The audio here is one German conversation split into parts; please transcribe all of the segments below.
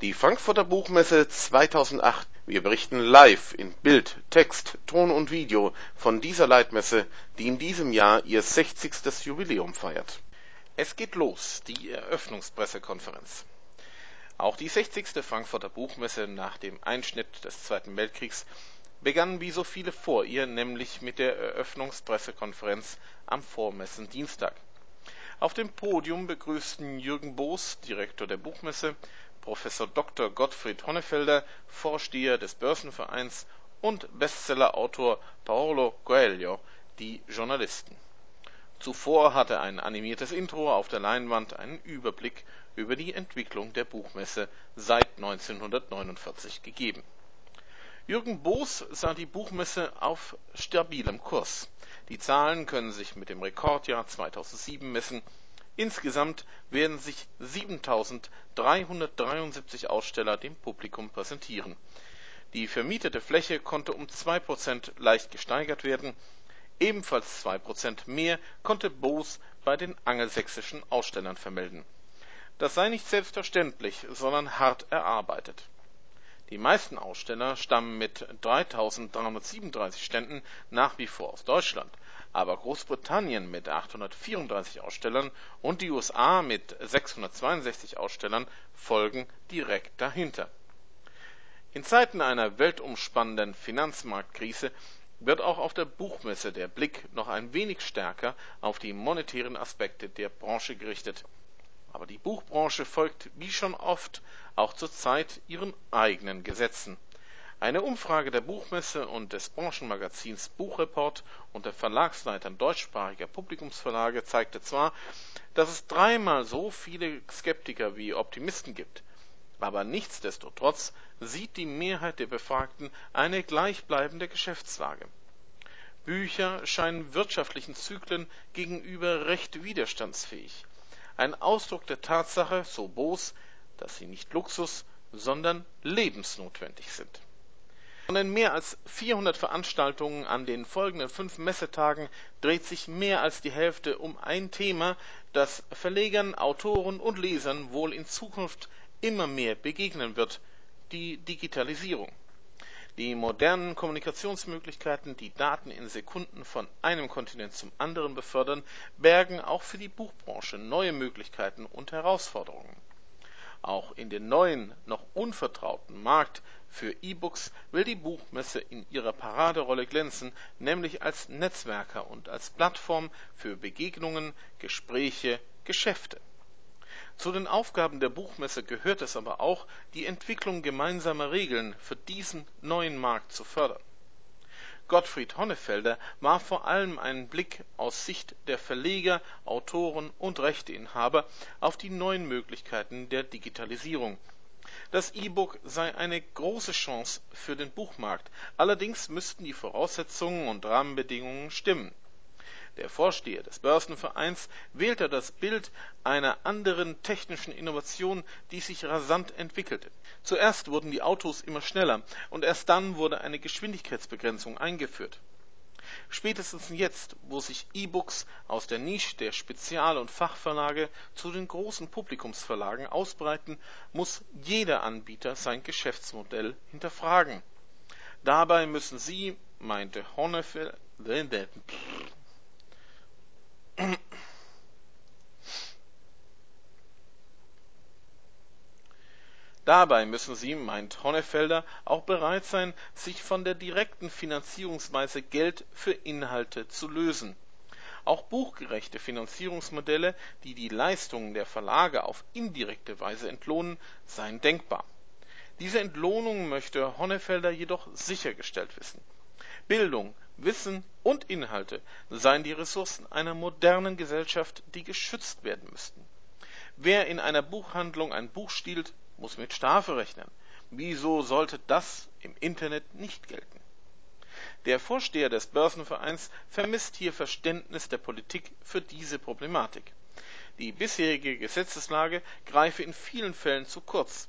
Die Frankfurter Buchmesse 2008. Wir berichten live in Bild, Text, Ton und Video von dieser Leitmesse, die in diesem Jahr ihr 60. Jubiläum feiert. Es geht los, die Eröffnungspressekonferenz. Auch die 60. Frankfurter Buchmesse nach dem Einschnitt des Zweiten Weltkriegs begann wie so viele vor ihr, nämlich mit der Eröffnungspressekonferenz am Vormessendienstag. Auf dem Podium begrüßten Jürgen Boos, Direktor der Buchmesse, Professor Dr. Gottfried Honnefelder, Vorsteher des Börsenvereins und Bestsellerautor Paolo Coelho die Journalisten. Zuvor hatte ein animiertes Intro auf der Leinwand einen Überblick über die Entwicklung der Buchmesse seit 1949 gegeben. Jürgen Boos sah die Buchmesse auf stabilem Kurs. Die Zahlen können sich mit dem Rekordjahr 2007 messen Insgesamt werden sich 7.373 Aussteller dem Publikum präsentieren. Die vermietete Fläche konnte um 2% leicht gesteigert werden, ebenfalls 2% mehr konnte Boos bei den angelsächsischen Ausstellern vermelden. Das sei nicht selbstverständlich, sondern hart erarbeitet. Die meisten Aussteller stammen mit 3.337 Ständen nach wie vor aus Deutschland aber Großbritannien mit 834 Ausstellern und die USA mit 662 Ausstellern folgen direkt dahinter. In Zeiten einer weltumspannenden Finanzmarktkrise wird auch auf der Buchmesse der Blick noch ein wenig stärker auf die monetären Aspekte der Branche gerichtet. Aber die Buchbranche folgt wie schon oft auch zurzeit ihren eigenen Gesetzen eine Umfrage der Buchmesse und des Branchenmagazins Buchreport unter Verlagsleitern deutschsprachiger Publikumsverlage zeigte zwar, dass es dreimal so viele Skeptiker wie Optimisten gibt, aber nichtsdestotrotz sieht die Mehrheit der Befragten eine gleichbleibende Geschäftslage. Bücher scheinen wirtschaftlichen Zyklen gegenüber recht widerstandsfähig. Ein Ausdruck der Tatsache, so Boos, dass sie nicht Luxus, sondern lebensnotwendig sind von den mehr als 400 Veranstaltungen an den folgenden fünf Messetagen dreht sich mehr als die Hälfte um ein Thema, das Verlegern, Autoren und Lesern wohl in Zukunft immer mehr begegnen wird, die Digitalisierung. Die modernen Kommunikationsmöglichkeiten, die Daten in Sekunden von einem Kontinent zum anderen befördern, bergen auch für die Buchbranche neue Möglichkeiten und Herausforderungen. Auch in den neuen, noch unvertrauten Markt für E-Books will die Buchmesse in ihrer Paraderolle glänzen, nämlich als Netzwerker und als Plattform für Begegnungen, Gespräche, Geschäfte. Zu den Aufgaben der Buchmesse gehört es aber auch, die Entwicklung gemeinsamer Regeln für diesen neuen Markt zu fördern Gottfried Honnefelder war vor allem ein Blick aus Sicht der Verleger, Autoren und Rechteinhaber auf die neuen Möglichkeiten der Digitalisierung. Das E-Book sei eine große Chance für den Buchmarkt, allerdings müssten die Voraussetzungen und Rahmenbedingungen stimmen der Vorsteher des Börsenvereins wählte das Bild einer anderen technischen Innovation, die sich rasant entwickelte. Zuerst wurden die Autos immer schneller und erst dann wurde eine Geschwindigkeitsbegrenzung eingeführt. Spätestens jetzt, wo sich E-Books aus der Nische der Spezial- und Fachverlage zu den großen Publikumsverlagen ausbreiten, muss jeder Anbieter sein Geschäftsmodell hinterfragen. Dabei müssen Sie, meinte Hornefeld, Dabei müssen sie, meint Honnefelder, auch bereit sein, sich von der direkten Finanzierungsweise Geld für Inhalte zu lösen. Auch buchgerechte Finanzierungsmodelle, die die Leistungen der Verlage auf indirekte Weise entlohnen, seien denkbar. Diese Entlohnung möchte Honnefelder jedoch sichergestellt wissen. Bildung, Wissen und Inhalte seien die Ressourcen einer modernen Gesellschaft, die geschützt werden müssten. Wer in einer Buchhandlung ein Buch stiehlt, muss mit Strafe rechnen. Wieso sollte das im Internet nicht gelten? Der Vorsteher des Börsenvereins vermisst hier Verständnis der Politik für diese Problematik. Die bisherige Gesetzeslage greife in vielen Fällen zu kurz.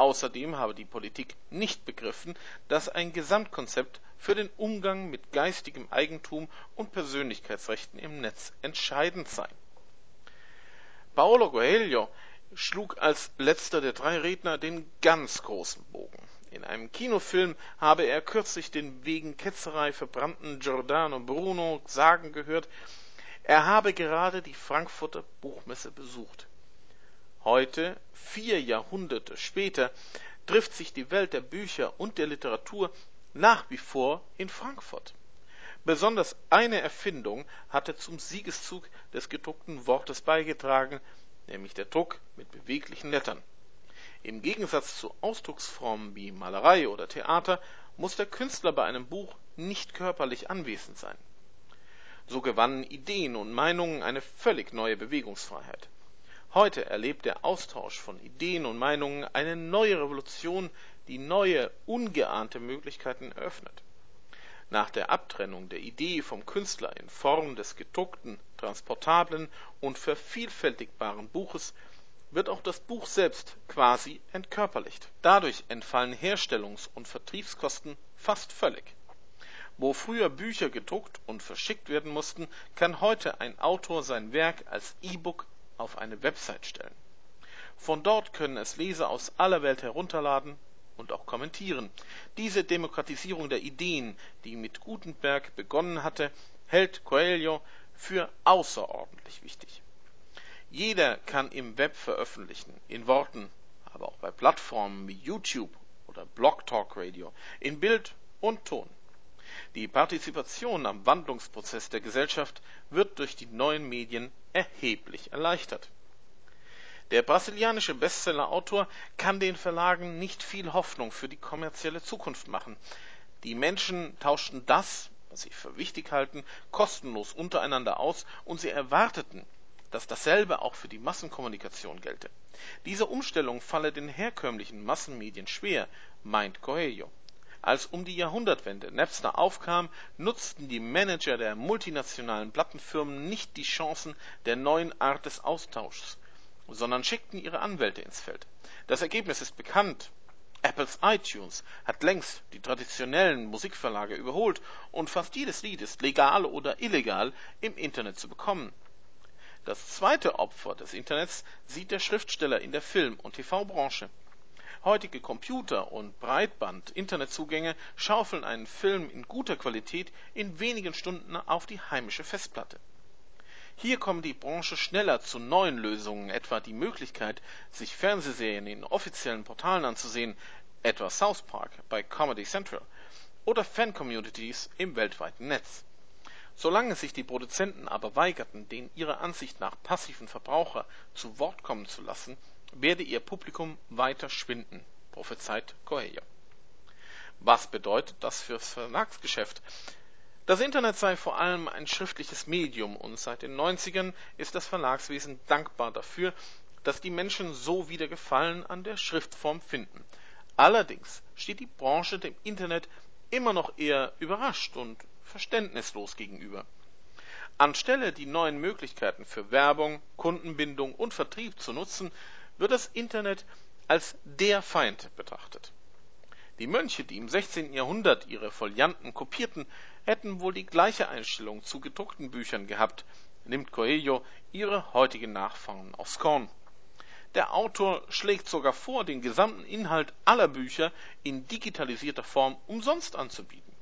Außerdem habe die Politik nicht begriffen, dass ein Gesamtkonzept für den Umgang mit geistigem Eigentum und Persönlichkeitsrechten im Netz entscheidend sei. Paolo Coelho schlug als letzter der drei Redner den ganz großen Bogen. In einem Kinofilm habe er kürzlich den wegen Ketzerei verbrannten Giordano Bruno sagen gehört, er habe gerade die Frankfurter Buchmesse besucht. Heute, vier Jahrhunderte später, trifft sich die Welt der Bücher und der Literatur nach wie vor in Frankfurt. Besonders eine Erfindung hatte zum Siegeszug des gedruckten Wortes beigetragen, nämlich der Druck mit beweglichen Lettern. Im Gegensatz zu Ausdrucksformen wie Malerei oder Theater muss der Künstler bei einem Buch nicht körperlich anwesend sein. So gewannen Ideen und Meinungen eine völlig neue Bewegungsfreiheit. Heute erlebt der Austausch von Ideen und Meinungen eine neue Revolution, die neue, ungeahnte Möglichkeiten eröffnet. Nach der Abtrennung der Idee vom Künstler in Form des gedruckten, transportablen und vervielfältigbaren Buches wird auch das Buch selbst quasi entkörperlicht. Dadurch entfallen Herstellungs- und Vertriebskosten fast völlig. Wo früher Bücher gedruckt und verschickt werden mussten, kann heute ein Autor sein Werk als E-Book auf eine Website stellen. Von dort können es Leser aus aller Welt herunterladen und auch kommentieren. Diese Demokratisierung der Ideen, die mit Gutenberg begonnen hatte, hält Coelho für außerordentlich wichtig. Jeder kann im Web veröffentlichen, in Worten, aber auch bei Plattformen wie YouTube oder Blog Talk Radio, in Bild und Ton. Die Partizipation am Wandlungsprozess der Gesellschaft wird durch die neuen Medien erheblich erleichtert. Der brasilianische Bestsellerautor kann den Verlagen nicht viel Hoffnung für die kommerzielle Zukunft machen. Die Menschen tauschten das, was sie für wichtig halten, kostenlos untereinander aus und sie erwarteten, dass dasselbe auch für die Massenkommunikation gelte. Diese Umstellung falle den herkömmlichen Massenmedien schwer, meint Coelho. Als um die Jahrhundertwende Napster aufkam, nutzten die Manager der multinationalen Plattenfirmen nicht die Chancen der neuen Art des Austauschs, sondern schickten ihre Anwälte ins Feld. Das Ergebnis ist bekannt. Apples iTunes hat längst die traditionellen Musikverlage überholt und fast jedes Lied ist legal oder illegal im Internet zu bekommen. Das zweite Opfer des Internets sieht der Schriftsteller in der Film- und TV-Branche. Heutige Computer- und Breitband-Internetzugänge schaufeln einen Film in guter Qualität in wenigen Stunden auf die heimische Festplatte. Hier kommt die Branche schneller zu neuen Lösungen, etwa die Möglichkeit, sich Fernsehserien in offiziellen Portalen anzusehen, etwa South Park bei Comedy Central, oder Fan-Communities im weltweiten Netz. Solange sich die Produzenten aber weigerten, den ihrer Ansicht nach passiven Verbraucher zu Wort kommen zu lassen, werde ihr Publikum weiter schwinden, prophezeit Coelho. Was bedeutet das fürs Verlagsgeschäft? Das Internet sei vor allem ein schriftliches Medium und seit den 90ern ist das Verlagswesen dankbar dafür, dass die Menschen so wieder Gefallen an der Schriftform finden. Allerdings steht die Branche dem Internet immer noch eher überrascht und verständnislos gegenüber. Anstelle die neuen Möglichkeiten für Werbung, Kundenbindung und Vertrieb zu nutzen, wird das Internet als der Feind betrachtet. Die Mönche, die im 16. Jahrhundert ihre Folianten kopierten, hätten wohl die gleiche Einstellung zu gedruckten Büchern gehabt, nimmt Coelho ihre heutigen Nachfahren aufs Korn. Der Autor schlägt sogar vor, den gesamten Inhalt aller Bücher in digitalisierter Form umsonst anzubieten.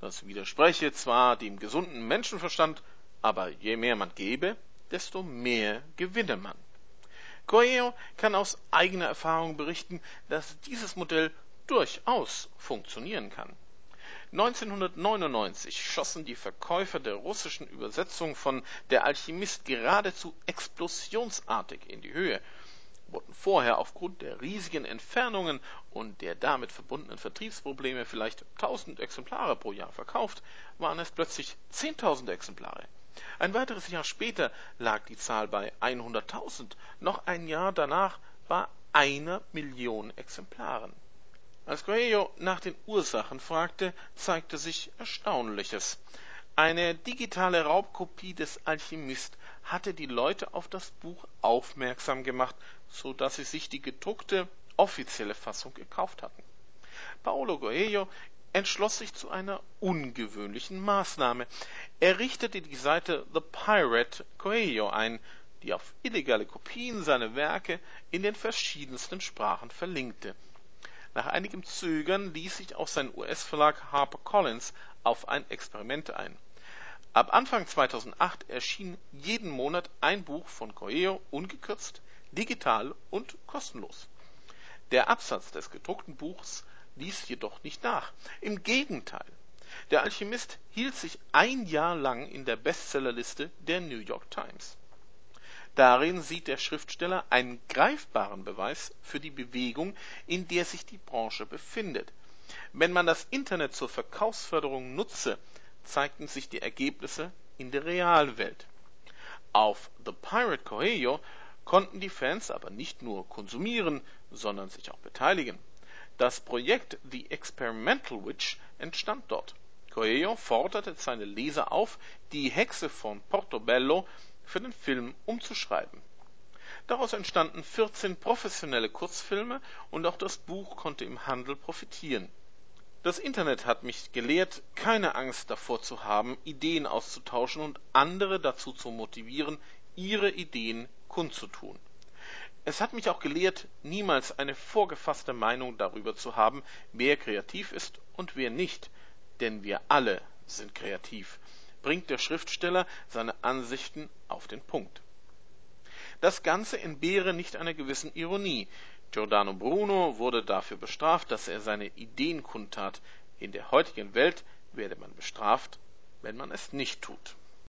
Das widerspreche zwar dem gesunden Menschenverstand, aber je mehr man gebe, desto mehr gewinne man. Coelho kann aus eigener Erfahrung berichten, dass dieses Modell durchaus funktionieren kann. 1999 schossen die Verkäufer der russischen Übersetzung von Der Alchemist geradezu explosionsartig in die Höhe wurden vorher aufgrund der riesigen Entfernungen und der damit verbundenen Vertriebsprobleme vielleicht 1000 Exemplare pro Jahr verkauft, waren es plötzlich 10.000 Exemplare. Ein weiteres Jahr später lag die Zahl bei 100.000, noch ein Jahr danach bei einer Million Exemplaren. Als Coelho nach den Ursachen fragte, zeigte sich Erstaunliches. Eine digitale Raubkopie des Alchemist hatte die Leute auf das Buch aufmerksam gemacht, so dass sie sich die gedruckte offizielle Fassung gekauft hatten. Paolo Coelho entschloss sich zu einer ungewöhnlichen Maßnahme. Er richtete die Seite The Pirate Coelho ein, die auf illegale Kopien seiner Werke in den verschiedensten Sprachen verlinkte. Nach einigem Zögern ließ sich auch sein US-Verlag HarperCollins auf ein Experiment ein. Ab Anfang 2008 erschien jeden Monat ein Buch von Coelho ungekürzt, digital und kostenlos. Der Absatz des gedruckten Buchs ließ jedoch nicht nach. Im Gegenteil. Der Alchemist hielt sich ein Jahr lang in der Bestsellerliste der New York Times. Darin sieht der Schriftsteller einen greifbaren Beweis für die Bewegung, in der sich die Branche befindet. Wenn man das Internet zur Verkaufsförderung nutze, zeigten sich die Ergebnisse in der Realwelt. Auf The Pirate Coelho konnten die Fans aber nicht nur konsumieren, sondern sich auch beteiligen. Das Projekt The Experimental Witch entstand dort. Coelho forderte seine Leser auf, die Hexe von Portobello für den Film umzuschreiben. Daraus entstanden 14 professionelle Kurzfilme und auch das Buch konnte im Handel profitieren. Das Internet hat mich gelehrt, keine Angst davor zu haben, Ideen auszutauschen und andere dazu zu motivieren, ihre Ideen kundzutun. Es hat mich auch gelehrt, niemals eine vorgefasste Meinung darüber zu haben, wer kreativ ist und wer nicht, denn wir alle sind kreativ bringt der Schriftsteller seine Ansichten auf den Punkt. Das Ganze entbehre nicht einer gewissen Ironie. Giordano Bruno wurde dafür bestraft, dass er seine Ideen kundtat. In der heutigen Welt werde man bestraft, wenn man es nicht tut